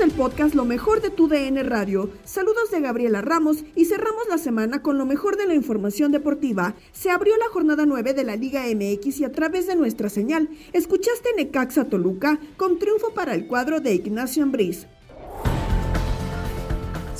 Del podcast Lo mejor de tu DN Radio, saludos de Gabriela Ramos y cerramos la semana con lo mejor de la información deportiva. Se abrió la jornada 9 de la Liga MX y a través de nuestra señal escuchaste Necaxa Toluca con triunfo para el cuadro de Ignacio Ambriz.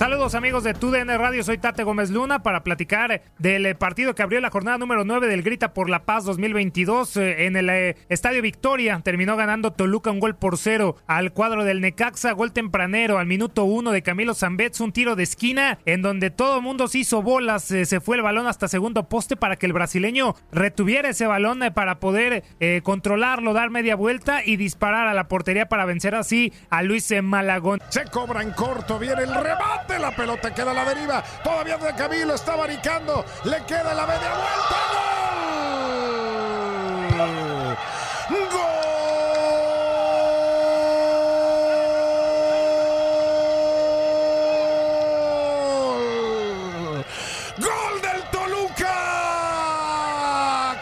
Saludos amigos de TUDN Radio, soy Tate Gómez Luna para platicar del eh, partido que abrió la jornada número 9 del Grita por la Paz 2022 eh, en el eh, Estadio Victoria. Terminó ganando Toluca un gol por cero al cuadro del Necaxa, gol tempranero al minuto 1 de Camilo Zambetz, un tiro de esquina en donde todo el mundo se hizo bolas, se fue el balón hasta segundo poste para que el brasileño retuviera ese balón para poder controlarlo, dar media vuelta y disparar a la portería para vencer así a Luis Malagón. Se cobra en corto, viene el remate la pelota queda la deriva. Todavía de Camilo está baricando. Le queda la media vuelta. ¡Gol! ¡Gol! ¡Gol del Toluca!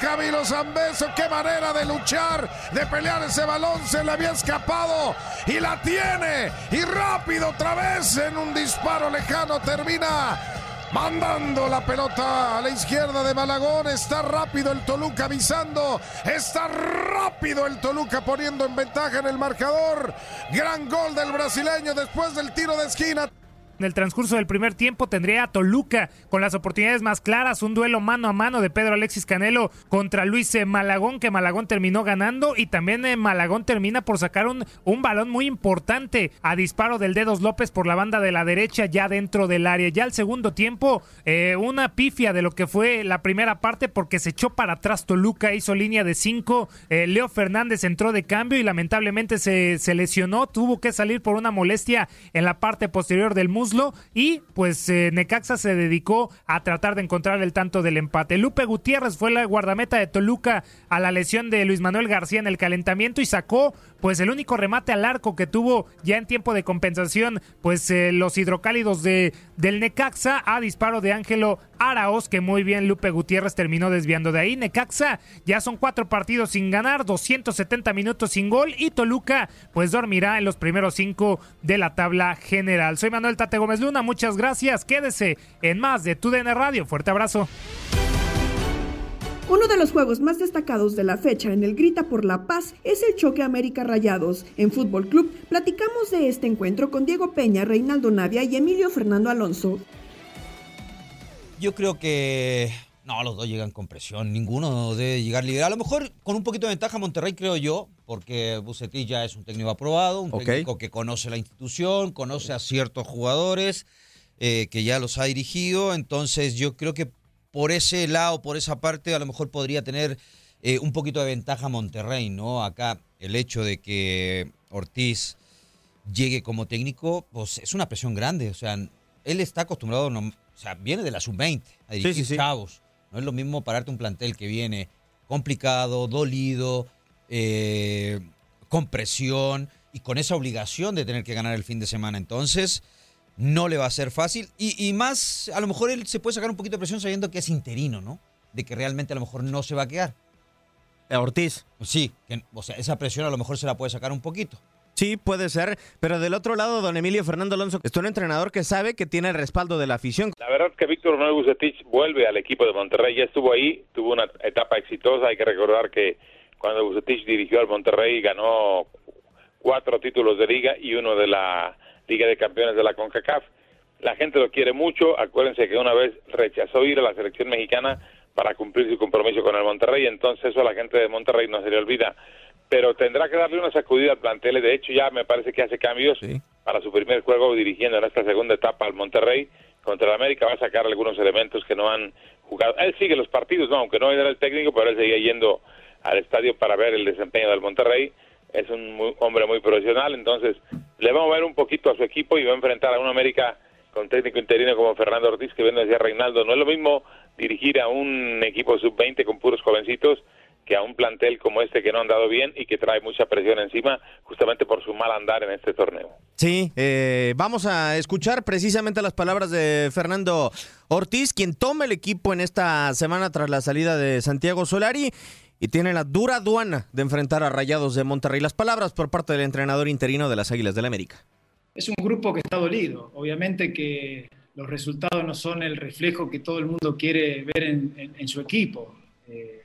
Camilo Zambeso, qué manera de luchar, de pelear ese balón, se le había escapado y la tiene. Y rápido otra vez en un disparo lejano termina mandando la pelota a la izquierda de Malagón. Está rápido el Toluca avisando. Está rápido el Toluca poniendo en ventaja en el marcador. Gran gol del brasileño después del tiro de esquina. En el transcurso del primer tiempo tendría a Toluca con las oportunidades más claras, un duelo mano a mano de Pedro Alexis Canelo contra Luis eh, Malagón, que Malagón terminó ganando y también eh, Malagón termina por sacar un, un balón muy importante a disparo del Dedos López por la banda de la derecha ya dentro del área. Ya al segundo tiempo, eh, una pifia de lo que fue la primera parte porque se echó para atrás Toluca, hizo línea de cinco, Leo Fernández entró de cambio y lamentablemente se, se lesionó, tuvo que salir por una molestia en la parte posterior del muslo y pues eh, Necaxa se dedicó a tratar de encontrar el tanto del empate. Lupe Gutiérrez fue la guardameta de Toluca a la lesión de Luis Manuel García en el calentamiento y sacó pues el único remate al arco que tuvo ya en tiempo de compensación pues eh, los hidrocálidos de del Necaxa a disparo de Ángelo Araos que muy bien Lupe Gutiérrez terminó desviando de ahí. Necaxa ya son cuatro partidos sin ganar, 270 minutos sin gol y Toluca pues dormirá en los primeros cinco de la tabla general. Soy Manuel Tate Gómez Luna, muchas gracias. Quédese en más de TUDN Radio. Fuerte abrazo. Uno de los juegos más destacados de la fecha en el Grita por la Paz es el choque América Rayados. En Fútbol Club platicamos de este encuentro con Diego Peña, Reinaldo Navia y Emilio Fernando Alonso. Yo creo que no, los dos llegan con presión. Ninguno debe llegar libre. A lo mejor con un poquito de ventaja Monterrey, creo yo, porque Bucetich ya es un técnico aprobado, un técnico que conoce la institución, conoce a ciertos jugadores, eh, que ya los ha dirigido. Entonces yo creo que por ese lado, por esa parte, a lo mejor podría tener eh, un poquito de ventaja Monterrey, ¿no? Acá el hecho de que Ortiz llegue como técnico, pues es una presión grande. O sea, él está acostumbrado, o sea, viene de la sub-20 a dirigir chavos. No es lo mismo pararte un plantel que viene complicado, dolido, eh, con presión y con esa obligación de tener que ganar el fin de semana. Entonces, no le va a ser fácil. Y, más, a lo mejor él se puede sacar un poquito de presión sabiendo que es interino, ¿no? De que realmente a lo mejor no se va a quedar. Ortiz. Sí, o sea, esa presión a lo mejor se la puede sacar un poquito. Sí, puede ser, pero del otro lado, don Emilio Fernando Alonso es un entrenador que sabe que tiene el respaldo de la afición. La verdad es que Víctor Manuel Bucetich vuelve al equipo de Monterrey, ya estuvo ahí, tuvo una etapa exitosa, hay que recordar que cuando Bucetich dirigió al Monterrey ganó cuatro títulos de liga y uno de la Liga de Campeones de la CONCACAF. La gente lo quiere mucho, acuérdense que una vez rechazó ir a la selección mexicana para cumplir su compromiso con el Monterrey, entonces eso a la gente de Monterrey no se le olvida pero tendrá que darle una sacudida al plantel. De hecho, ya me parece que hace cambios para su primer juego dirigiendo en esta segunda etapa al Monterrey contra el América. Va a sacar algunos elementos que no han jugado. Él sigue los partidos, no, aunque no era el técnico, pero él seguía yendo al estadio para ver el desempeño del Monterrey. Es un hombre muy profesional, entonces le va a mover un poquito a su equipo y va a enfrentar a un América con técnico interino como Fernando Ortiz, que viene decía Reinaldo. No es lo mismo dirigir a un equipo sub-20 con puros jovencitos que a un plantel como este que no han dado bien y que trae mucha presión encima justamente por su mal andar en este torneo. Sí, eh, vamos a escuchar precisamente las palabras de Fernando Ortiz, quien toma el equipo en esta semana tras la salida de Santiago Solari y tiene la dura aduana de enfrentar a Rayados de Monterrey. Las palabras por parte del entrenador interino de las Águilas del la América. Es un grupo que está dolido. Obviamente que los resultados no son el reflejo que todo el mundo quiere ver en, su equipo. Eh,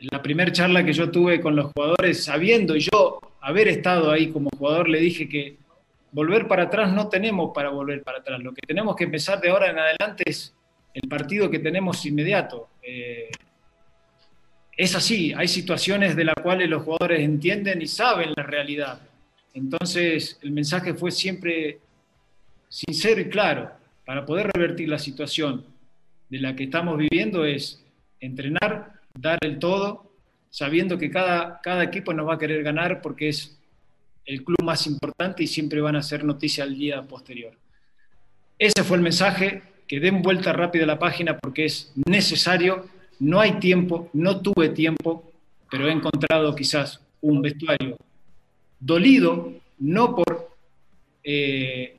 la primera charla que yo tuve con los jugadores, sabiendo yo haber estado ahí como jugador, le dije que volver para atrás no tenemos para volver para atrás. Lo que tenemos que empezar de ahora en adelante es el partido que tenemos inmediato. Eh, es así, hay situaciones de las cuales los jugadores entienden y saben la realidad. Entonces, el mensaje fue siempre sincero y claro. Para poder revertir la situación de la que estamos viviendo es entrenar dar el todo, sabiendo que cada, cada equipo nos va a querer ganar porque es el club más importante y siempre van a hacer noticia al día posterior. Ese fue el mensaje, que den vuelta rápida a la página porque es necesario, no hay tiempo, no tuve tiempo, pero he encontrado quizás un vestuario dolido, no por eh,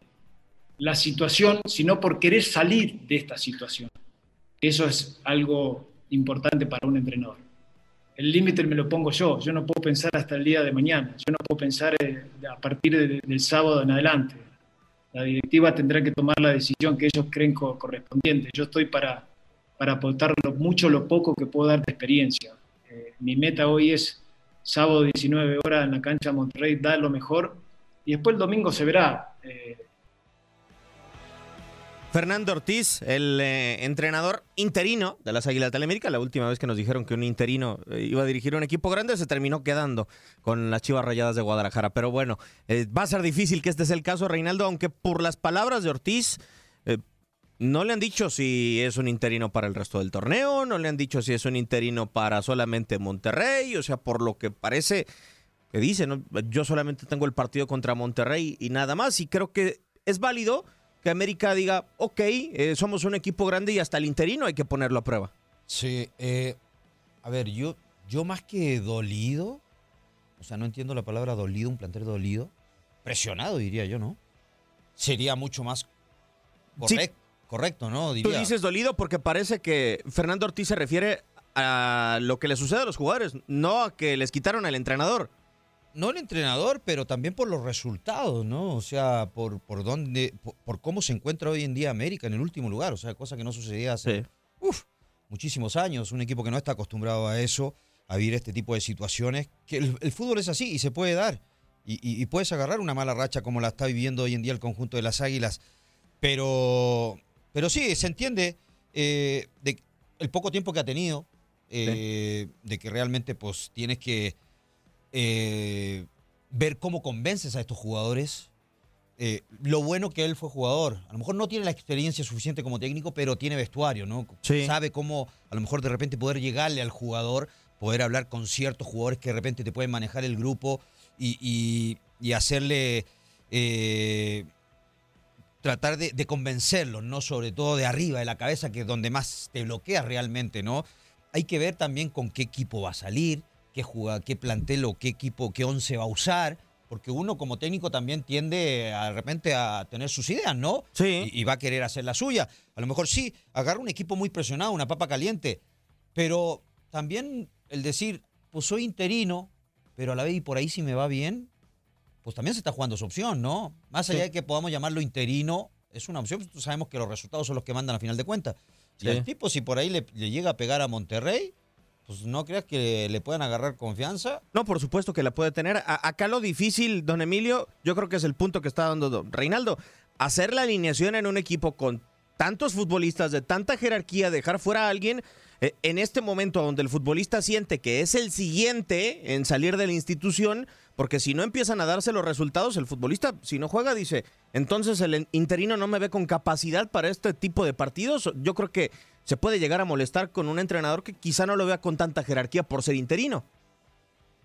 la situación, sino por querer salir de esta situación. Eso es algo importante para un entrenador. El límite me lo pongo yo, yo no puedo pensar hasta el día de mañana, yo no puedo pensar eh, a partir del sábado en adelante. La directiva tendrá que tomar la decisión que ellos creen correspondiente. Yo estoy para, para aportar lo mucho lo poco que puedo dar de experiencia. Eh, mi meta hoy es sábado 19 horas en la cancha Monterrey, dar lo mejor y después el domingo se verá. Eh, Fernando Ortiz, el eh, entrenador interino de las Águilas de América, la última vez que nos dijeron que un interino eh, iba a dirigir un equipo grande, se terminó quedando con las Chivas Rayadas de Guadalajara. Pero bueno, eh, va a ser difícil que este sea el caso, Reinaldo, aunque por las palabras de Ortiz, no le han dicho si es un interino para el resto del torneo, no le han dicho si es un interino para solamente Monterrey, o sea, por lo que parece que dice, yo solamente tengo el partido contra Monterrey y nada más, y creo que es válido que América diga, ok, eh, somos un equipo grande y hasta el interino hay que ponerlo a prueba. Sí, eh, a ver, yo, yo más que dolido, o sea, no entiendo la palabra dolido, un plantel dolido, presionado diría yo, ¿no? Sería mucho más correcto, ¿no? Tú dices dolido porque parece que Fernando Ortiz se refiere a lo que le sucede a los jugadores, no a que les quitaron al entrenador no el entrenador, pero también por los resultados, ¿no? O sea, por, por dónde, por, cómo se encuentra hoy en día América en el último lugar, o sea, cosa que no sucedía hace. Uf, muchísimos años, un equipo que no está acostumbrado a eso, a vivir este tipo de situaciones, que el, fútbol es así y se puede dar. Y, puedes agarrar una mala racha como la está viviendo hoy en día el conjunto de las Águilas. Pero, pero sí, se entiende eh, de el poco tiempo que ha tenido, eh, de que realmente pues tienes que eh, ver cómo convences a estos jugadores. lo bueno que él fue jugador. A lo mejor no tiene la experiencia suficiente como técnico, pero tiene vestuario, ¿no? Sabe cómo a lo mejor de repente poder llegarle al jugador poder hablar con ciertos jugadores que de repente te pueden manejar el grupo y, hacerle... Eh, tratar de, convencerlo, ¿no? Sobre todo de arriba, de la cabeza, que es donde más te bloquea realmente, ¿no? Hay que ver también con qué equipo va a salir, qué juega, qué plantel o qué equipo, qué once va a usar, porque uno como técnico también tiende a, de repente a tener sus ideas, ¿no? Sí. Y, y, va a querer hacer la suya. A lo mejor sí, agarra un equipo muy presionado, una papa caliente, pero también el decir, pues soy interino, pero a la vez y por ahí si me va bien, pues también se está jugando su opción, ¿no? Más allá de que podamos llamarlo interino, es una opción, pues sabemos que los resultados son los que mandan a final de cuentas. Si el tipo, si por ahí le, llega a pegar a Monterrey, pues no creas que le puedan agarrar confianza. No, por supuesto que la puede tener. acá lo difícil, don Emilio, yo creo que es el punto que está dando don Reinaldo. Hacer la alineación en un equipo con tantos futbolistas de tanta jerarquía, dejar fuera a alguien eh, en este momento donde el futbolista siente que es el siguiente en salir de la institución, porque si no empiezan a darse los resultados, el futbolista, si no juega, dice, entonces el interino no me ve con capacidad para este tipo de partidos. Yo creo que se puede llegar a molestar con un entrenador que quizá no lo vea con tanta jerarquía por ser interino.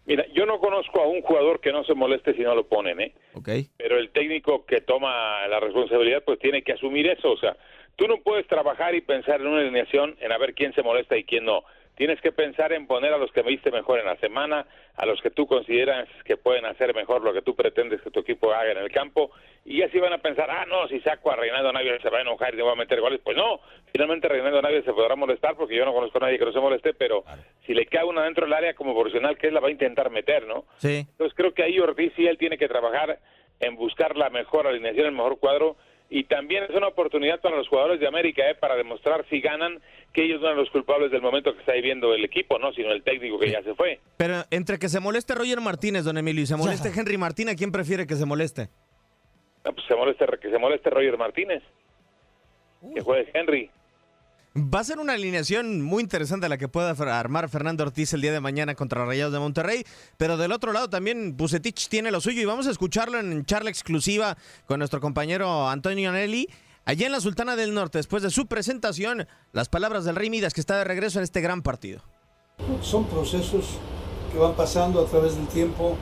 Mira, yo no conozco a un jugador que no se moleste si no lo ponen, ¿eh? Ok. Pero el técnico que toma la responsabilidad, pues tiene que asumir eso. O sea, Tú no puedes trabajar y pensar en una alineación en a ver quién se molesta y quién no. Tienes que pensar en poner a los que viste mejor en la semana, a los que tú consideras que pueden hacer mejor lo que tú pretendes que tu equipo haga en el campo, y así van a pensar, ah, no, si saco a Reinaldo Navia se va a enojar y se va a meter goles. Pues no, finalmente Reinaldo Navia se podrá molestar porque yo no conozco a nadie que no se moleste, pero si le cae una dentro del área como profesional, que él la va a intentar meter, ¿no? Sí. Entonces creo que ahí Ortiz sí él tiene que trabajar en buscar la mejor alineación, el mejor cuadro, y también es una oportunidad para los jugadores de América ¿eh? para demostrar si ganan que ellos no son los culpables del momento que está viviendo el equipo, no, sino el técnico que ya se fue. Pero entre que se moleste Roger Martínez, don Emilio, y se moleste Henry Martínez, quién prefiere que se moleste? pues se moleste, que se moleste Roger Martínez. Que juegue Henry. Va a ser una alineación muy interesante la que pueda armar Fernando Ortiz el día de mañana contra Rayados de Monterrey, pero del otro lado también Bucetich tiene lo suyo y vamos a escucharlo en charla exclusiva con nuestro compañero Antonio Anelli. Allá en la Sultana del Norte, después de su presentación, las palabras del Rey Midas que está de regreso en este gran partido. Son procesos que van pasando a través del tiempo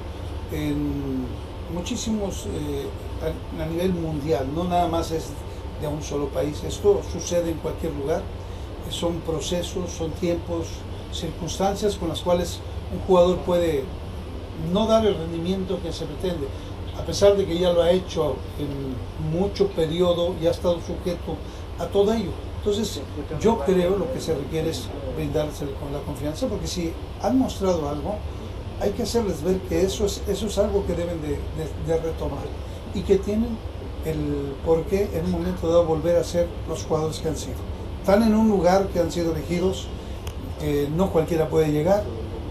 en muchísimos eh, a nivel mundial, no nada más es de un solo país, esto sucede en cualquier lugar son procesos, son tiempos, circunstancias con las cuales un jugador puede no dar el rendimiento que se pretende, a pesar de que ya lo ha hecho en mucho periodo y ha estado sujeto a todo ello. Entonces, yo creo lo que se requiere es brindársele con la confianza, porque si han mostrado algo, hay que hacerles ver que eso es, eso es algo que deben de, de retomar y que tienen el por qué en un momento dado volver a ser los jugadores que han sido están en un lugar que han sido elegidos, no cualquiera puede llegar,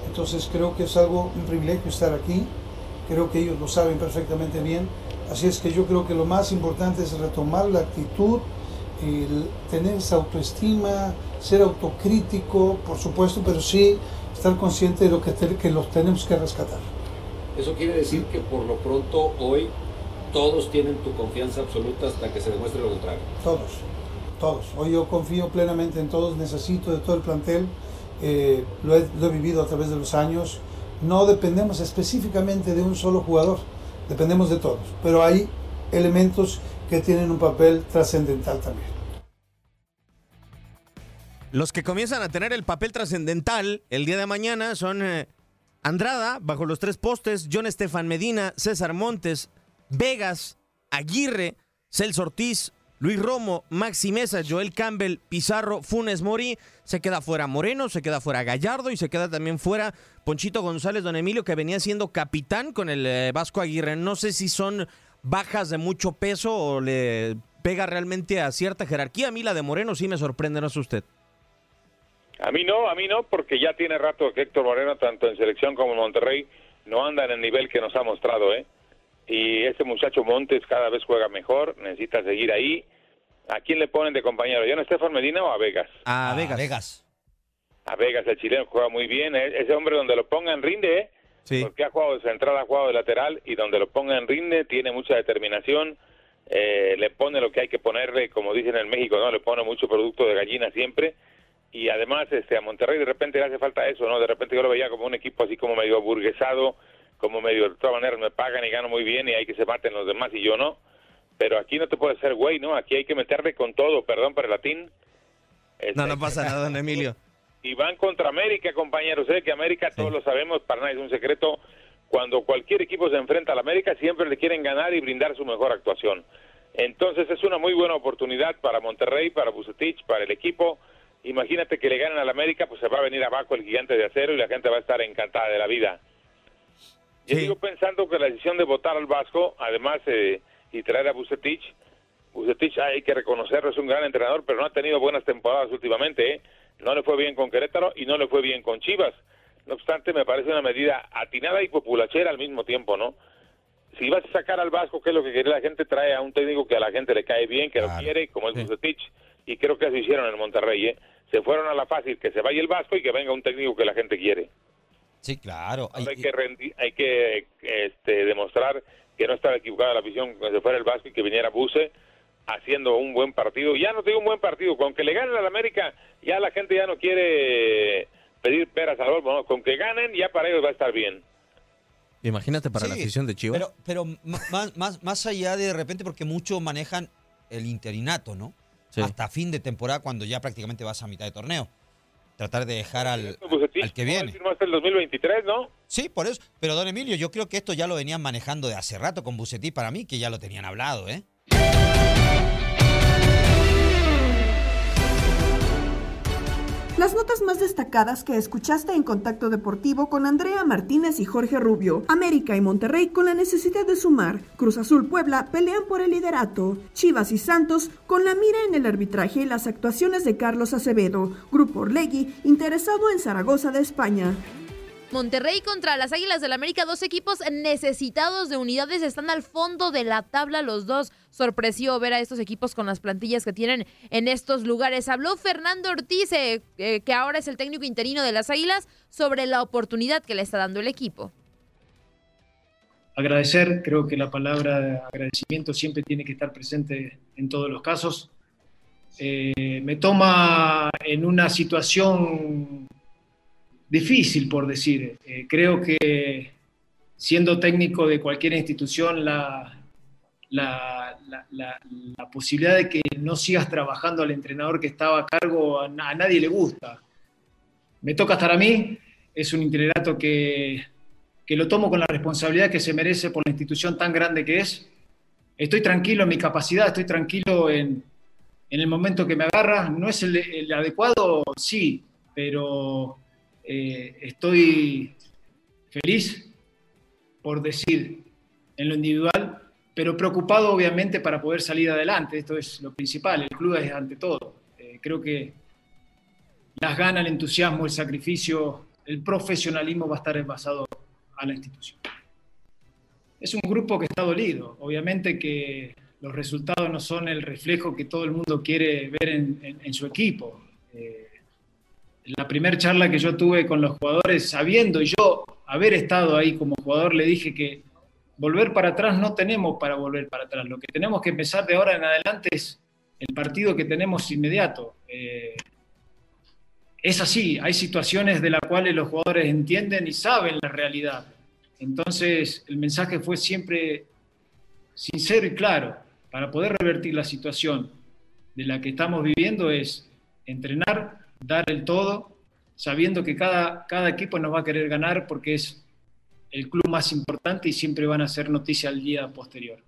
entonces creo que es algo, un privilegio estar aquí, creo que ellos lo saben perfectamente bien, así es que yo creo que lo más importante es retomar la actitud, tener esa autoestima, ser autocrítico, por supuesto, pero sí estar consciente de lo que, que los tenemos que rescatar. Eso quiere decir que por lo pronto hoy todos tienen tu confianza absoluta hasta que se demuestre lo contrario. Todos todos. Hoy yo confío plenamente en todos, necesito de todo el plantel, eh, lo, he, vivido a través de los años. No dependemos específicamente de un solo jugador, dependemos de todos, pero hay elementos que tienen un papel trascendental también. Los que comienzan a tener el papel trascendental el día de mañana son eh, Andrada, bajo los tres postes, John Estefan Medina, César Montes, Vegas, Aguirre, Celso Ortiz, Luis Romo, Maxi Mesa, Joel Campbell, Pizarro, Funes Mori, se queda fuera Moreno, se queda fuera Gallardo y se queda también fuera Ponchito González, don Emilio, que venía siendo capitán con el eh, Vasco Aguirre. No sé si son bajas de mucho peso o le pega realmente a cierta jerarquía. A mí la de Moreno sí me sorprende, ¿no es usted? A mí no, a mí no, porque ya tiene rato que Héctor Moreno, tanto en selección como en Monterrey, no anda en el nivel que nos ha mostrado, ¿eh? Y este muchacho Montes cada vez juega mejor, necesita seguir ahí. ¿A quién le ponen de compañero? ¿Ya no Estefan Medina o a Vegas? A Vegas. Vegas. A Vegas, el chileno juega muy bien. ¿eh? Ese hombre donde lo pongan rinde, ¿eh? Sí. Porque ha jugado de central, ha jugado de lateral y donde lo pongan rinde, tiene mucha determinación. Eh, le pone lo que hay que ponerle, como dicen en México, ¿no? Le pone mucho producto de gallina siempre. Y además, este, a Monterrey de repente le hace falta eso, ¿no? De repente yo lo veía como un equipo así como medio burguesado, como medio de todas maneras me pagan y gano muy bien y hay que se maten los demás y yo no. Pero aquí no te puedes ser güey, ¿no? Aquí hay que meterle con todo, perdón por el latín. Este, No, no pasa nada, don Emilio. y van contra América, compañeros. Sé que América, todos lo sabemos, para nadie es un secreto. Cuando cualquier equipo se enfrenta al América, siempre le quieren ganar y brindar su mejor actuación. Entonces es una muy buena oportunidad para Monterrey, para Bucetich, para el equipo. Imagínate que le ganan al América, pues se va a venir abajo el gigante de acero y la gente va a estar encantada de la vida. Yo sigo pensando que la decisión de votar al Vasco, además, eh, y traer a Bucetich, Bucetich hay que reconocerlo, es un gran entrenador, pero no ha tenido buenas temporadas últimamente. ¿eh? No le fue bien con Querétaro y no le fue bien con Chivas. No obstante, me parece una medida atinada y populachera al mismo tiempo, ¿no? Si vas a sacar al Vasco, que es lo que quiere la gente, trae a un técnico que a la gente le cae bien, que lo quiere, como es Bucetich, y creo que así hicieron en Monterrey, ¿eh? Se fueron a la fácil, que se vaya el Vasco y que venga un técnico que la gente quiere. Sí, claro. hay que rendi- hay que este, demostrar que no estaba equivocada la afición que se fuera el Vasco y que viniera Buse haciendo un buen partido. Ya no te digo un buen partido, con que le ganen al América, ya la gente ya no quiere pedir peras al olmo, ¿no? con que ganen ya para ellos va a estar bien. Imagínate para la afición de Chivas. Pero, pero más, más, más allá de de repente, porque muchos manejan el interinato, ¿no? Hasta fin de temporada, cuando ya prácticamente vas a mitad de torneo. Tratar de dejar al, Bucetich, al que viene. hasta el 2023, ¿no? Sí, por eso. Pero, don Emilio, yo creo que esto ya lo venían manejando de hace rato con Bucetí para mí, que ya lo tenían hablado, ¿eh? Las notas más destacadas que escuchaste en Contacto Deportivo con Andrea Martínez y Jorge Rubio. América y Monterrey con la necesidad de sumar. Cruz Azul Puebla pelean por el liderato. Chivas y Santos con la mira en el arbitraje y las actuaciones de Carlos Acevedo. Grupo Orlegui interesado en Zaragoza de España. Monterrey contra las Águilas del América, dos equipos necesitados de unidades, están al fondo de la tabla los dos. Sorpresivo ver a estos equipos con las plantillas que tienen en estos lugares. Habló Fernando Ortiz, eh, eh, que ahora es el técnico interino de las Águilas, sobre la oportunidad que le está dando el equipo. agradecer, creo que la palabra de agradecimiento siempre tiene que estar presente en todos los casos. Eh, me toma en una situación difícil, por decir. Eh, creo que siendo técnico de cualquier institución, la, la, la- la- posibilidad de que no sigas trabajando al entrenador que estaba a cargo a, na- a nadie le gusta. Me toca estar a mí, es un itinerato que, que lo tomo con la responsabilidad que se merece por la institución tan grande que es. Estoy tranquilo en mi capacidad, estoy tranquilo en, en el momento que me agarra. No es el, el adecuado, sí, pero eh, estoy feliz por decir en lo individual, pero preocupado obviamente para poder salir adelante. Esto es lo principal, el club es ante todo. Eh, creo que las ganas, el entusiasmo, el sacrificio, el profesionalismo va a estar basado a la institución. Es un grupo que está dolido, obviamente que los resultados no son el reflejo que todo el mundo quiere ver en, en- en su equipo. Eh, la primera charla que yo tuve con los jugadores, sabiendo yo haber estado ahí como jugador, le dije que volver para atrás no tenemos para volver para atrás. Lo que tenemos que empezar de ahora en adelante es el partido que tenemos inmediato. Eh, es así, hay situaciones de las cuales los jugadores entienden y saben la realidad. Entonces, el mensaje fue siempre sincero y claro. Para poder revertir la situación de la que estamos viviendo es entrenar, dar el todo, sabiendo que cada, cada equipo nos va a querer ganar porque es el club más importante y siempre van a hacer noticia al día posterior.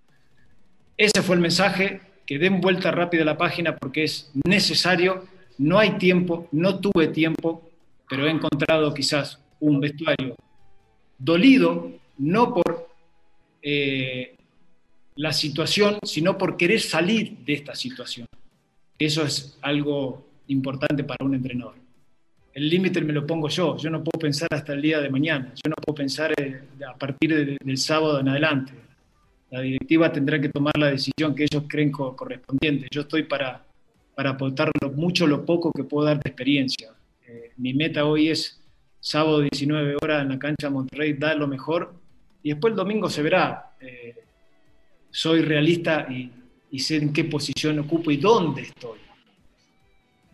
Ese fue el mensaje, que den vuelta rápida a la página porque es necesario, no hay tiempo, no tuve tiempo, pero he encontrado quizás un vestuario dolido, no por eh, la situación, sino por querer salir de esta situación. Eso es algo importante para un entrenador. el límite me lo pongo yo. Yo no puedo pensar hasta el día de mañana. Yo no puedo pensar eh, a partir del sábado en adelante. La directiva tendrá que tomar la decisión que ellos creen correspondiente. Yo estoy para, para aportar lo mucho lo poco que puedo dar de experiencia. Eh, mi meta hoy es sábado 19 horas en la cancha de Monterrey, dar lo mejor y después el domingo se verá. Eh, soy realista y, y sé en qué posición ocupo y dónde estoy.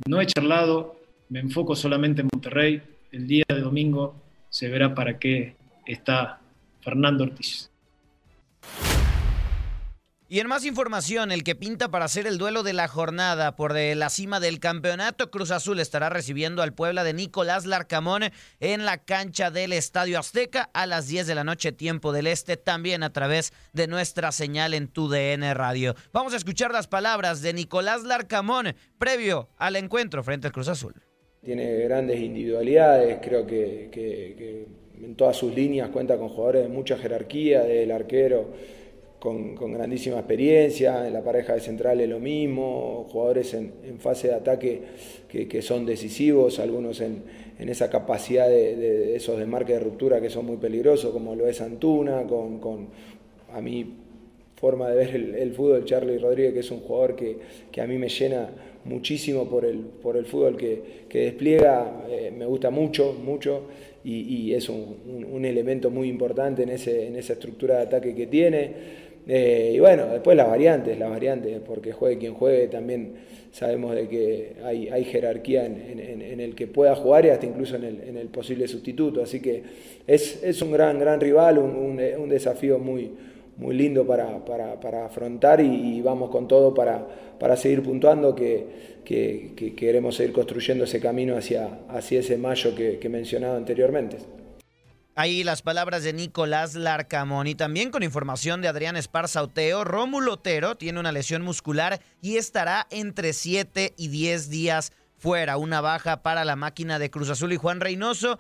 No he charlado, me enfoco solamente en Monterrey. El día de domingo se verá para qué está Fernando Ortiz. Y en más información, el que pinta para hacer el duelo de la jornada por de la cima del campeonato, Cruz Azul estará recibiendo al Puebla de Nicolás Larcamón en la cancha del Estadio Azteca a las 10 de la noche, tiempo del este, también a través de nuestra señal en TUDN Radio. Vamos a escuchar las palabras de Nicolás Larcamón previo al encuentro frente al Cruz Azul. Tiene grandes individualidades, creo que, que en todas sus líneas cuenta con jugadores de mucha jerarquía, del arquero con, grandísima experiencia, en la pareja de centrales lo mismo, jugadores en, fase de ataque que, son decisivos, algunos en, esa capacidad de, esos desmarques de ruptura que son muy peligrosos, como lo es Antuna, con, a mi forma de ver el, fútbol, Charlie Rodríguez, que es un jugador que, a mí me llena muchísimo por el, por el fútbol que, despliega, eh, me gusta mucho, mucho, y, es un, un, elemento muy importante en, ese, en esa estructura de ataque que tiene. Eh, y bueno, después las variantes, las variantes, porque juegue quien juegue, también sabemos de que hay, hay jerarquía en, el que pueda jugar y hasta incluso en el, posible sustituto. Así que es, es un gran, gran rival, un, un, desafío muy, muy lindo para, para, para afrontar y, vamos con todo para, para seguir puntuando que, que, queremos seguir construyendo ese camino hacia, hacia ese mayo que, que mencionaba anteriormente. Ahí las palabras de Nicolás Larcamón y también con información de Adrián Esparza Oteo, Rómulo Otero tiene una lesión muscular y estará entre 7 y 10 días fuera. Una baja para la máquina de Cruz Azul y Juan Reynoso.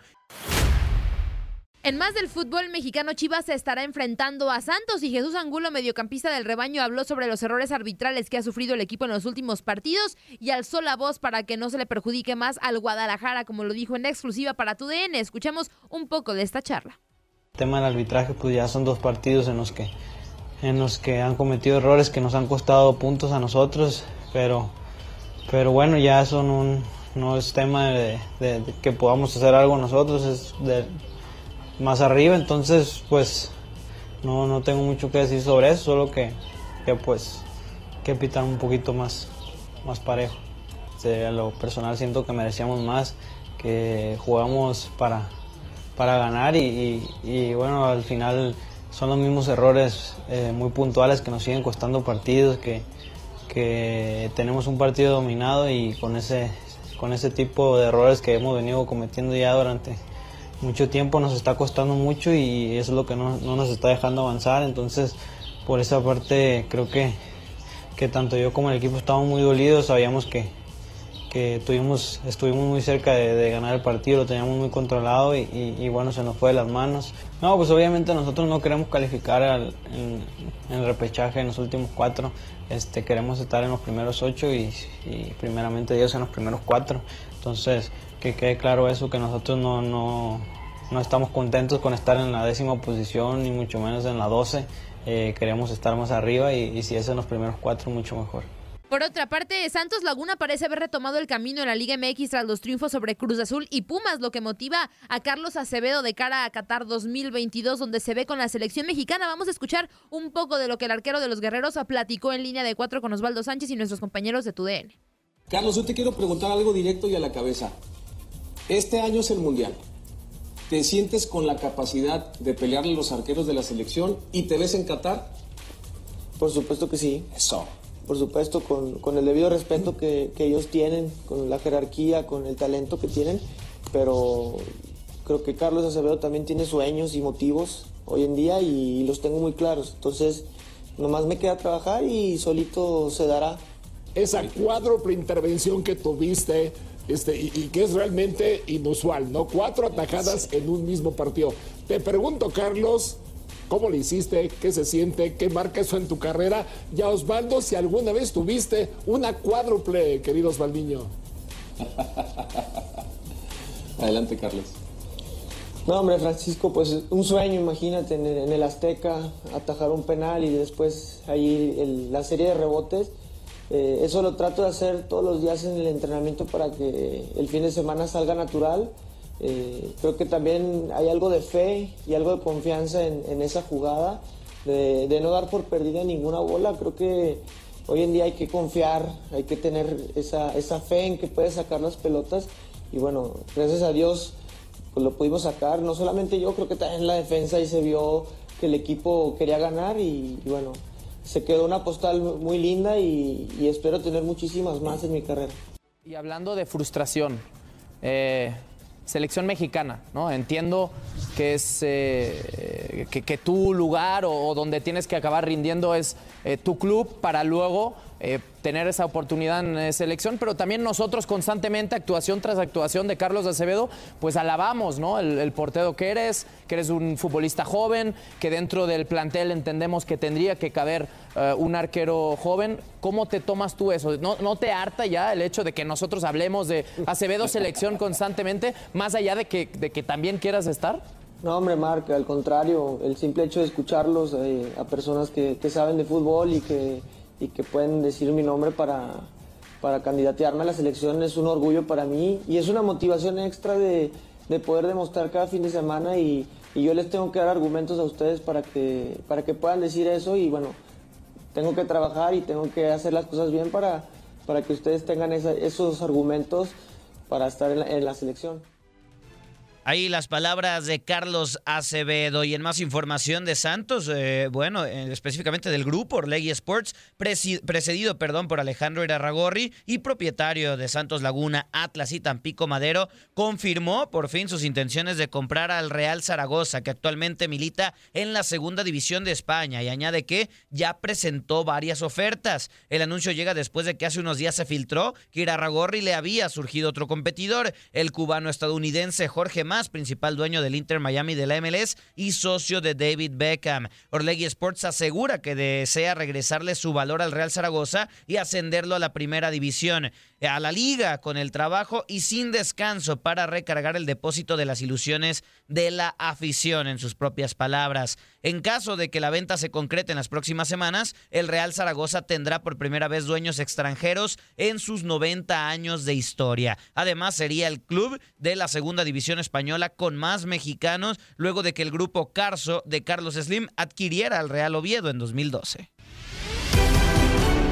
En más del fútbol mexicano, Chivas se estará enfrentando a Santos y Jesús Angulo, mediocampista del rebaño, habló sobre los errores arbitrales que ha sufrido el equipo en los últimos partidos y alzó la voz para que no se le perjudique más al Guadalajara, como lo dijo en exclusiva para TUDN. Escuchamos un poco de esta charla. El tema del arbitraje, pues ya son dos partidos en los que, en los que han cometido errores que nos han costado puntos a nosotros, pero, pero bueno, ya son un, no es tema de, de que podamos hacer algo nosotros, es de más arriba, entonces pues no, no tengo mucho que decir sobre eso, solo que, que pues que pitar un poquito más, más parejo. a lo personal siento que merecíamos más, que jugamos para, para ganar y, bueno, al final son los mismos errores eh, muy puntuales que nos siguen costando partidos, que, que tenemos un partido dominado y con ese, con ese tipo de errores que hemos venido cometiendo ya durante mucho tiempo nos está costando mucho y eso es lo que no, nos está dejando avanzar. Entonces, por esa parte, creo que, que tanto yo como el equipo estamos muy dolidos. Sabíamos que, que tuvimos, estuvimos muy cerca de, ganar el partido, lo teníamos muy controlado y, bueno, se nos fue de las manos. No, pues obviamente nosotros no queremos calificar en, el repechaje en los últimos cuatro. Este, queremos estar en los primeros ocho y, y primeramente Dios en los primeros cuatro. Entonces, que quede claro eso, que nosotros no, no, no estamos contentos con estar en la décima posición, ni mucho menos en la doce. Eh, queremos estar más arriba y, si es en los primeros cuatro, mucho mejor. Por otra parte, Santos Laguna parece haber retomado el camino en la Liga MX tras los triunfos sobre Cruz Azul y Pumas, lo que motiva a Carlos Acevedo de cara a Qatar 2022, donde se ve con la selección mexicana. Vamos a escuchar un poco de lo que el arquero de los guerreros platicó en línea de cuatro con Osvaldo Sánchez y nuestros compañeros de TUDN. Carlos, yo te quiero preguntar algo directo y a la cabeza. Este año es el Mundial. ¿Te sientes con la capacidad de pelearle a los arqueros de la selección y te ves en Qatar? Por supuesto que sí. Eso. Por supuesto, con, el debido respeto que, ellos tienen, con la jerarquía, con el talento que tienen, pero creo que Carlos Acevedo también tiene sueños y motivos hoy en día y los tengo muy claros. Entonces, nomás me queda trabajar y solito se dará. Esa cuádruple intervención que tuviste este, y, que es realmente inusual, ¿no? Cuatro atajadas en un mismo partido. Te pregunto, Carlos, ¿cómo le hiciste? ¿Qué se siente? ¿Qué marca eso en tu carrera? Y a Osvaldo, si alguna vez tuviste una cuádruple, querido Osvaldiño. Adelante, Carlos. No, hombre, Francisco, pues un sueño, imagínate, en el, en el Azteca, atajar un penal y después ahí el- la serie de rebotes. Eh, eso lo trato de hacer todos los días en el entrenamiento para que el fin de semana salga natural. Eh, creo que también hay algo de fe y algo de confianza en, esa jugada, de, no dar por perdida ninguna bola. Creo que hoy en día hay que confiar, hay que tener esa, esa fe en que puedes sacar las pelotas. Y bueno, gracias a Dios pues lo pudimos sacar. No solamente yo, creo que también la defensa y se vio que el equipo quería ganar y bueno, se quedó una postal muy linda y, espero tener muchísimas más en mi carrera. Y hablando de frustración, eh, selección mexicana, ¿no? Entiendo que es eh, que, tu lugar o, donde tienes que acabar rindiendo es eh, tu club para luego tener esa oportunidad en selección, pero también nosotros constantemente, actuación tras actuación de Carlos Acevedo, pues alabamos, ¿no? El, portero que eres, que eres un futbolista joven, que dentro del plantel entendemos que tendría que caber eh, un arquero joven. ¿Cómo te tomas tú eso? ¿No, ¿No te harta ya el hecho de que nosotros hablemos de Acevedo selección constantemente, más allá de que, de que también quieras estar? No, hombre, Marc, al contrario, el simple hecho de escucharlos eh, a personas que, que saben de fútbol y que, y que pueden decir mi nombre para, para candidatearme a la selección es un orgullo para mí y es una motivación extra de, de poder demostrar cada fin de semana y, y yo les tengo que dar argumentos a ustedes para que, para que puedan decir eso y bueno, tengo que trabajar y tengo que hacer las cosas bien para, para que ustedes tengan esos argumentos para estar en la selección. Ahí las palabras de Carlos Acevedo y en más información de Santos, eh, bueno, eh, específicamente del grupo Orlegui Sports, precedido, perdón, por Alejandro Irarragorri y propietario de Santos Laguna, Atlas y Tampico Madero, confirmó por fin sus intenciones de comprar al Real Zaragoza, que actualmente milita en la segunda división de España y añade que ya presentó varias ofertas. El anuncio llega después de que hace unos días se filtró que Irarragorri le había surgido otro competidor, el cubano estadounidense Jorge Principal dueño del Inter Miami de la MLS y socio de David Beckham. Orlegui Sports asegura que desea regresarle su valor al Real Zaragoza y ascenderlo a la primera división, a la liga con el trabajo y sin descanso para recargar el depósito de las ilusiones de la afición, en sus propias palabras. En caso de que la venta se concrete en las próximas semanas, el Real Zaragoza tendrá por primera vez dueños extranjeros en sus 90 años de historia. Además, sería el club de la segunda división española con más mexicanos luego de que el grupo Carso de Carlos Slim adquiriera al Real Oviedo en 2012.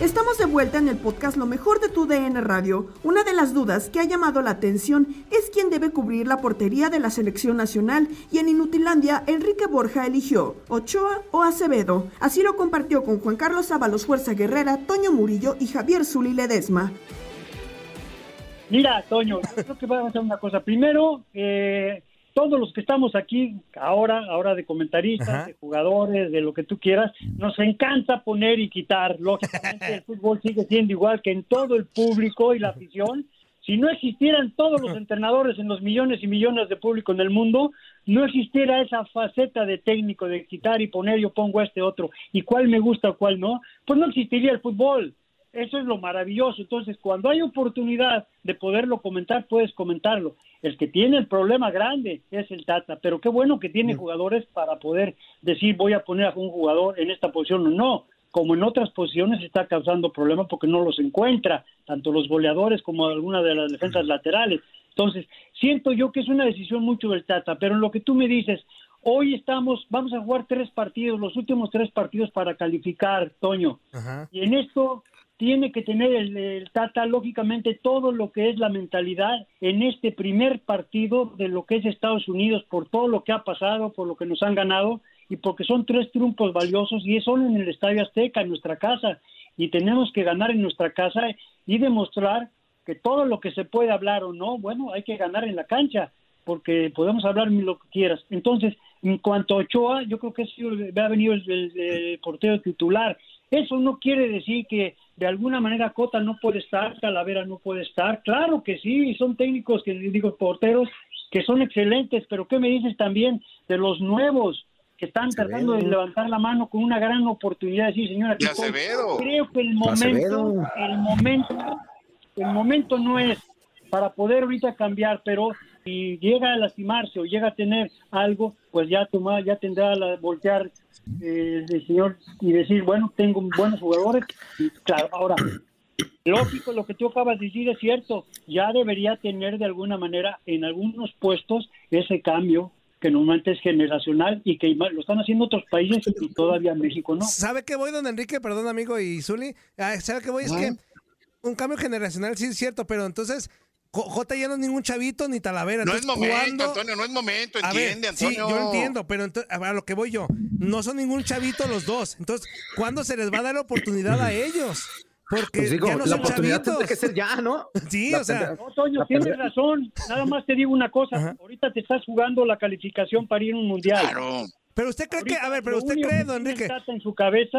Estamos de vuelta en el podcast Lo mejor de tu DN Radio. Una de las dudas que ha llamado la atención es quién debe cubrir la portería de la selección nacional y en Inutilandia Enrique Borja eligió Ochoa o Acevedo. Así lo compartió con Juan Carlos Ábalos Fuerza Guerrera, Toño Murillo y Javier Zuli Ledesma. Mira, Toño, yo creo que vamos a hacer una cosa. Primero, eh, todos los que estamos aquí ahora, ahora de comentaristas, Ajá. de jugadores, de lo que tú quieras, nos encanta poner y quitar. Lógicamente, el fútbol sigue siendo igual que en todo el público y la afición. Si no existieran todos los entrenadores en los millones y millones de público en el mundo, no existiera esa faceta de técnico de quitar y poner, yo pongo este otro, y cuál me gusta o cuál no, pues no existiría el fútbol. Eso es lo maravilloso. Entonces, cuando hay oportunidad de poderlo comentar, puedes comentarlo. El que tiene el problema grande es el Tata, pero qué bueno que tiene jugadores para poder decir voy a poner a un jugador en esta posición o no. Como en otras posiciones está causando problemas porque no los encuentra, tanto los goleadores como algunas de las defensas laterales. Entonces, siento yo que es una decisión mucho del Tata, pero en lo que tú me dices, Hoy estamos, vamos a jugar tres partidos, los últimos tres partidos para calificar, Toño. Y en esto tiene que tener el, Tata, lógicamente, todo lo que es la mentalidad en este primer partido de lo que es Estados Unidos, por todo lo que ha pasado, por lo que nos han ganado y porque son tres triunfos valiosos y son en el Estadio Azteca, en nuestra casa. Y tenemos que ganar en nuestra casa y demostrar que todo lo que se puede hablar o no, bueno, hay que ganar en la cancha, porque podemos hablar lo que quieras. Entonces, en cuanto a Ochoa, yo creo que sí el, el portero titular. Eso no quiere decir que de alguna manera Cota no puede estar, Calavera no puede estar. Claro que sí, son técnicos que digo porteros que son excelentes, pero ¿qué me dices también de los nuevos que están tratando de levantar la mano con una gran oportunidad de decir, señora, Y Acevedo. creo que el momento, Acevedo. el momento, el momento no es para poder ahorita cambiar, pero si llega a lastimarse o llega a tener algo, pues ya toma, ya tendrá la voltear eh, el señor y decir, bueno, tengo buenos jugadores. Y claro, ahora, lógico, lo que tú acabas de decir es cierto, ya debería tener de alguna manera en algunos puestos ese cambio que normalmente es generacional y que lo están haciendo otros países y todavía México no. ¿Sabe qué voy, don Enrique? Perdón, amigo y Zuli. Ah, ¿Sabe qué voy? Es que un cambio generacional sí es cierto, pero entonces J ya no es ningún chavito ni Talavera. No es momento, ¿cuándo- Antonio, no es momento, A ver, entiende, sí, Antonio. yo entiendo, pero a lo que voy yo, no son ningún chavito los dos. Entonces, ¿cuándo se les va a dar la oportunidad a ellos? Porque Pues digo, ya no la son oportunidad chavitos. que ser ya, ¿no? Sí, La o sea. No, Toño, tienes razón. Nada más te digo una cosa. Ahorita te estás jugando la calificación para ir a un mundial. Pero usted cree que, a ver, pero usted cree, que don Enrique. En su cabeza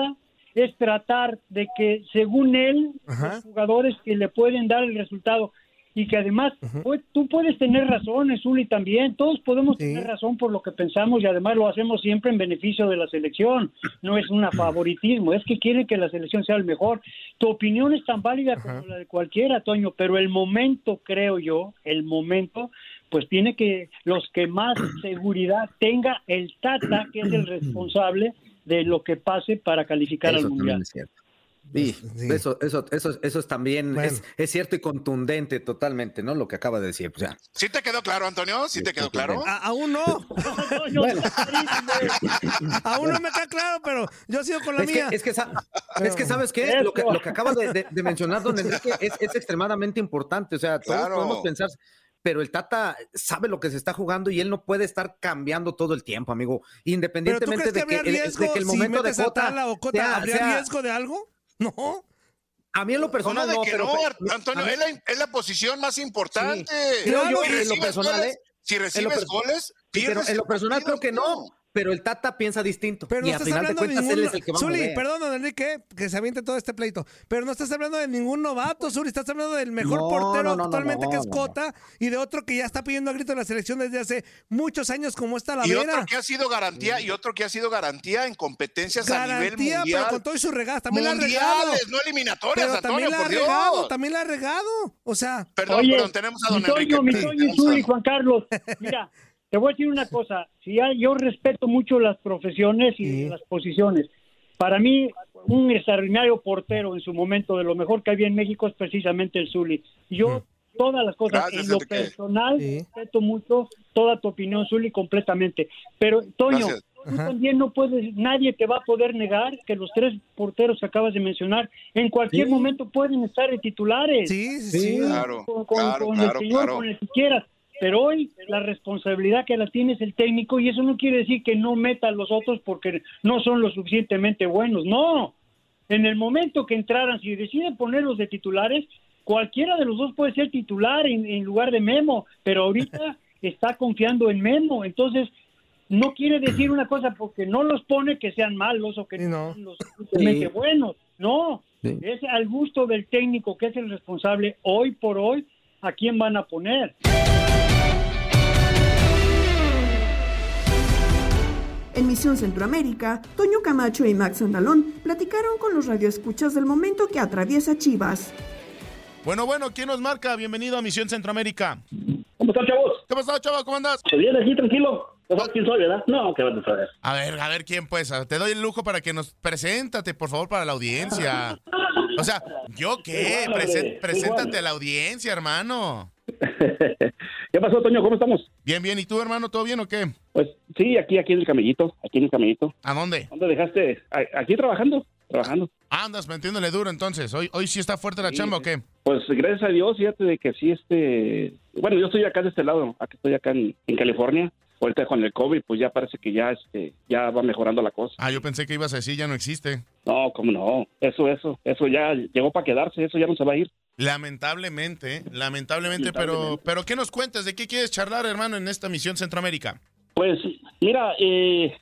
es tratar de que, según él, los jugadores que le pueden dar el resultado y que además pues, tú puedes tener razón, Zuli también, todos podemos tener razón por lo que pensamos y además lo hacemos siempre en beneficio de la selección, no es un favoritismo, es que quieren que la selección sea el mejor. Tu opinión es tan válida como la de cualquiera, Toño, pero el momento, creo yo, el momento, pues tiene que los que más seguridad tenga el Tata, que es el responsable de lo que pase para calificar Eso al Mundial. es cierto. Sí, Eso, eso, eso, eso es también, es, es cierto y contundente totalmente, ¿no? Lo que acaba de decir. O sea, ¿Sí te quedó claro, Antonio? ¿Sí te quedó claro? A- aún no. aún no me queda claro, pero yo sigo con la es mía. Que, es, que, es que, ¿sabes qué? Lo que, lo que acaba de, de- de mencionar, don Enrique, es, es extremadamente importante. O sea, todos Claro. podemos pensar, pero el Tata sabe lo que se está jugando y él no puede estar cambiando todo el tiempo, amigo. ¿Pero tú Independientemente crees de que, habría el, riesgo de que el si momento de metes a Cota. Tala o Cota? sea- ¿Habría sea- riesgo de algo? No. A mí en lo personal ¿Cómo de no, que pero. no, pero- Antonio? a mí- Es la, es la posición más importante. Creo yo, Si en lo personal, goles- ¿eh? Si En lo recibes goles, Sí, pero pierdes en lo personal creo que no. Pero el Tata piensa distinto. Pero no y a estás final de hablando de cuentas ningún... él es el que va a Zuli, mover. perdón, don Enrique, que se aviente todo este pleito. Pero no estás hablando de ningún novato, Zuli. Estás hablando del mejor No, portero no, no, no, actualmente, que es no, no. Cota, y de otro que ya está pidiendo a grito en la selección desde hace muchos años, como está la Y otro que ha sido garantía, y otro que ha sido garantía en competencias a nivel Garantía, mundial. pero con todo y su regadas. También la ha regado. Mundiales, no eliminatorias, Pero Antonio, también la ha por Dios. regado, también la ha regado. O sea... Perdón, Oye, perdón, tenemos a don Enrique. mi Toño, Zuli, a- Juan Carlos, mira, te voy a decir una cosa. Si hay- yo respeto mucho las profesiones y las posiciones. Para mí, un extraordinario portero en su momento, de lo mejor que había en México, es precisamente el Zuli. Yo, todas las cosas, Gracias, en lo Enrique. personal, respeto mucho toda tu opinión, Zuli, completamente. Pero, Toño, Gracias. tú también no puedes, nadie te va a poder negar que los tres porteros que acabas de mencionar, en cualquier Sí. momento pueden estar de titulares. Sí, sí, sí. Claro, con, con- claro, con claro, el señor, claro. con el que quieras. Pero hoy la responsabilidad que la tiene es el técnico y eso no quiere decir que no meta a los otros porque no son lo suficientemente buenos. No. En el momento que entraran, si deciden ponerlos de titulares, cualquiera de los dos puede ser titular en, en lugar de Memo, pero ahorita está confiando en Memo. Entonces, no quiere decir una cosa porque no los pone que sean malos o que no sean lo suficientemente Sí. buenos. No. Sí. Es al gusto del técnico que es el responsable hoy por hoy a quién van a poner. En Misión Centroamérica, Toño Camacho y Max Andalón platicaron con los radioescuchas del momento que atraviesa Chivas. Bueno, bueno, ¿quién nos marca? Bienvenido a Misión Centroamérica. ¿Cómo están, chavos? ¿Qué pasó, chava? ¿Cómo andas? Bien, aquí tranquilo. ¿No sabes quién soy, verdad? No, que vas a saber. A ver, a ver quién pues. Te doy el lujo para que nos preséntate, por favor, para la audiencia. O sea, ¿yo qué? Igual, Presen- preséntate igual. a la audiencia, hermano. ¿Qué pasó, Toño? ¿Cómo estamos? Bien, bien. ¿Y tú, hermano? ¿Todo bien o qué? Pues sí, aquí, aquí en el camellito, aquí en el camellito. ¿A dónde? ¿Dónde dejaste? Aquí trabajando, trabajando. Andas metiéndole duro entonces. ¿Hoy, hoy sí está fuerte la Sí, chamba o qué? Pues gracias a Dios, fíjate de que sí, este... Bueno, yo estoy acá de este lado, aquí estoy acá en, en California. Ahorita con el COVID, pues ya parece que ya, este, ya va mejorando la cosa. Ah, yo pensé que ibas a decir ya no existe. No, cómo no, eso, eso, eso ya llegó para quedarse, eso ya no se va a ir. Lamentablemente, lamentablemente, pero, pero ¿qué nos cuentas? ¿De qué quieres charlar, hermano, en esta misión Centroamérica? Pues, mira, eh,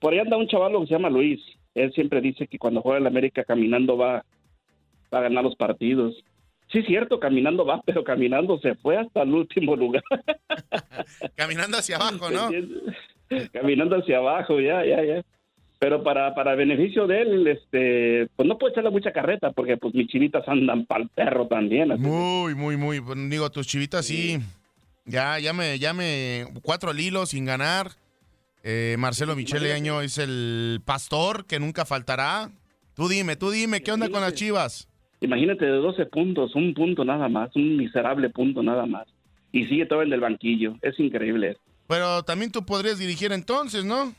por ahí anda un chaval que se llama Luis. Él siempre dice que cuando juega en la América caminando va, va a ganar los partidos. Sí, cierto, caminando va, pero caminando se fue hasta el último lugar. Caminando hacia abajo, ¿no? caminando hacia abajo, ya, ya, ya. Pero para, para beneficio de él, este, pues no puede echarle mucha carreta porque pues mis chinitas andan para el perro también. así Muy, muy, muy. Bueno, Digo, tus chivitas sí. Ya, ya me, ya me. Cuatro al hilo sin ganar. Eh, Marcelo Michele Año es el pastor que nunca faltará. Tú dime, tú dime, ¿qué onda con las chivas? Imagínate de 12 puntos, un punto nada más, un miserable punto nada más. Y sigue todo en el banquillo. Es increíble. Pero también tú podrías dirigir entonces, ¿no?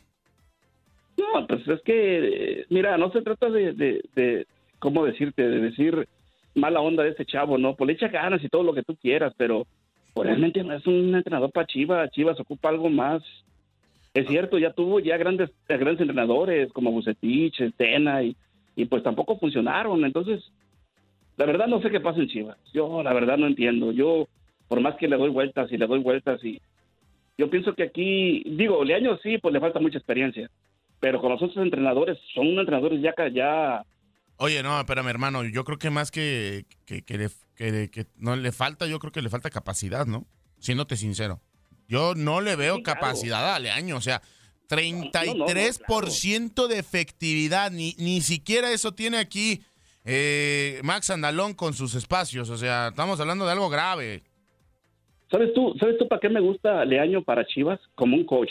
No, pues es que, mira, no se trata de, de, de, ¿cómo decirte? De decir mala onda de este chavo, ¿no? Pues le echa ganas y todo lo que tú quieras, pero pues, realmente no es un entrenador para Chivas. Chivas ocupa algo más. Es cierto, ya tuvo ya grandes grandes entrenadores como Bucetich, Tena, y, y pues tampoco funcionaron. Entonces, la verdad no sé qué pasa en Chivas. Yo la verdad no entiendo. Yo, por más que le doy vueltas y le doy vueltas y yo pienso que aquí, digo, Leaño sí, pues le falta mucha experiencia, pero con los otros entrenadores, son entrenadores ya, ya Oye, no, espérame, hermano. Yo creo que más que, que, que le- que- que no le falta, yo creo que le falta capacidad, ¿no? Siéndote sincero. Yo no le veo capacidad a Leaño. O sea, 33% de efectividad. Ni, ni siquiera eso tiene aquí eh, Max Andalón con sus espacios. O sea, estamos hablando de algo grave. ¿Sabes tú, ¿sabes tú para qué me gusta Leaño para Chivas? Como un coach,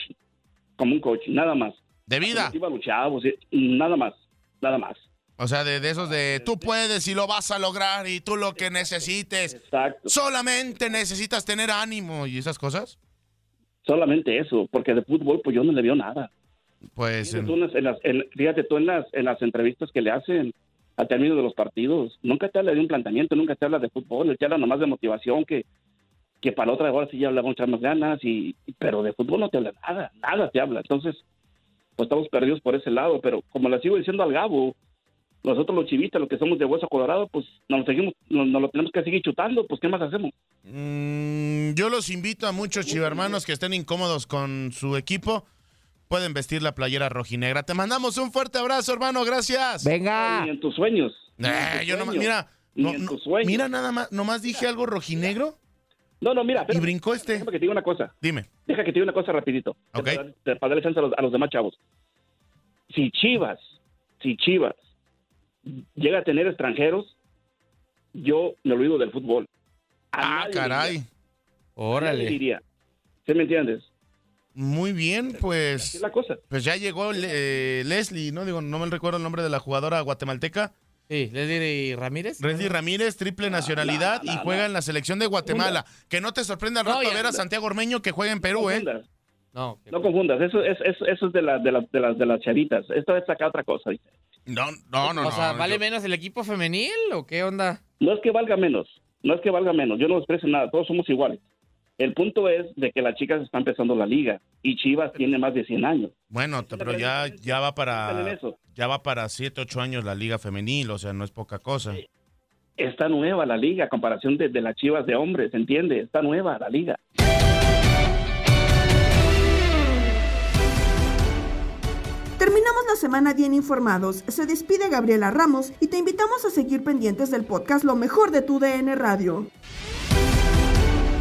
como un coach, nada más. De vida. Chavos, eh, nada más, nada más. O sea, de, de esos de tú puedes y lo vas a lograr y tú lo que necesites. Exacto. Solamente necesitas tener ánimo y esas cosas. Solamente eso, porque de fútbol pues yo no le veo nada. Pues Fíjate tú en las, en las- en- fíjate tú en las, en las entrevistas que le hacen al término de los partidos, nunca te habla de un planteamiento, nunca te habla de fútbol, te habla nomás de motivación, que, que para la otra hora sí ya habla muchas más ganas, y, pero de fútbol no te habla nada, nada te habla. Entonces, pues estamos perdidos por ese lado, pero como le sigo diciendo al Gabo, nosotros los chivistas, los que somos de hueso colorado, pues nos, seguimos, nos, nos lo tenemos que seguir chutando, pues ¿qué más hacemos? Mm, yo los invito a muchos chivermanos que estén incómodos con su equipo. Pueden vestir la playera rojinegra. Te mandamos un fuerte abrazo, hermano. Gracias. Venga. Ni en tus sueños. ni en Eh, tus yo nomás, sueños, mira, ni no- en no- tus sueños. mira nada más, nomás dije algo rojinegro. No, no, mira. Y brincó este. Déjame que te diga una cosa. Dime. Deja que te diga una cosa rapidito. Ok. Para, para darle chance a los, a los demás chavos. Si Chivas, si Chivas llega a tener extranjeros, yo me olvido del fútbol. A Ah, caray. diría. Órale. Diría. ¿Sí me entiendes? Muy bien, pues. la cosa. Pues ya llegó eh, Leslie, ¿no? Digo, no me recuerdo el nombre de la jugadora guatemalteca. Sí, Leslie Ramírez. Leslie Ramírez, triple nacionalidad y juega en la selección de Guatemala. Que no te sorprenda al No, rato ya- ver a Santiago Ormeño que juega en Perú, ¿eh? No, No confundas, eso es, eso, eso es de, la- de, las, de, las, de las chavitas. Esto es acá otra cosa. dice. No, no, no. o sea, no, ¿vale yo- menos el equipo femenil o qué onda? No es que valga menos, no es que valga menos, yo no desprecio nada, todos somos iguales. El punto es de que las chicas están empezando la liga y Chivas tiene más de 100 años. Bueno, pero ya, ya va para ya va para 7, 8 años la liga femenil, o sea, no es poca cosa. Está nueva la liga a comparación de, de las Chivas de hombres, ¿entiende? Está nueva la liga. Terminamos la semana bien informados. Se despide Gabriela Ramos y te invitamos a seguir pendientes del podcast Lo mejor de tu DN Radio.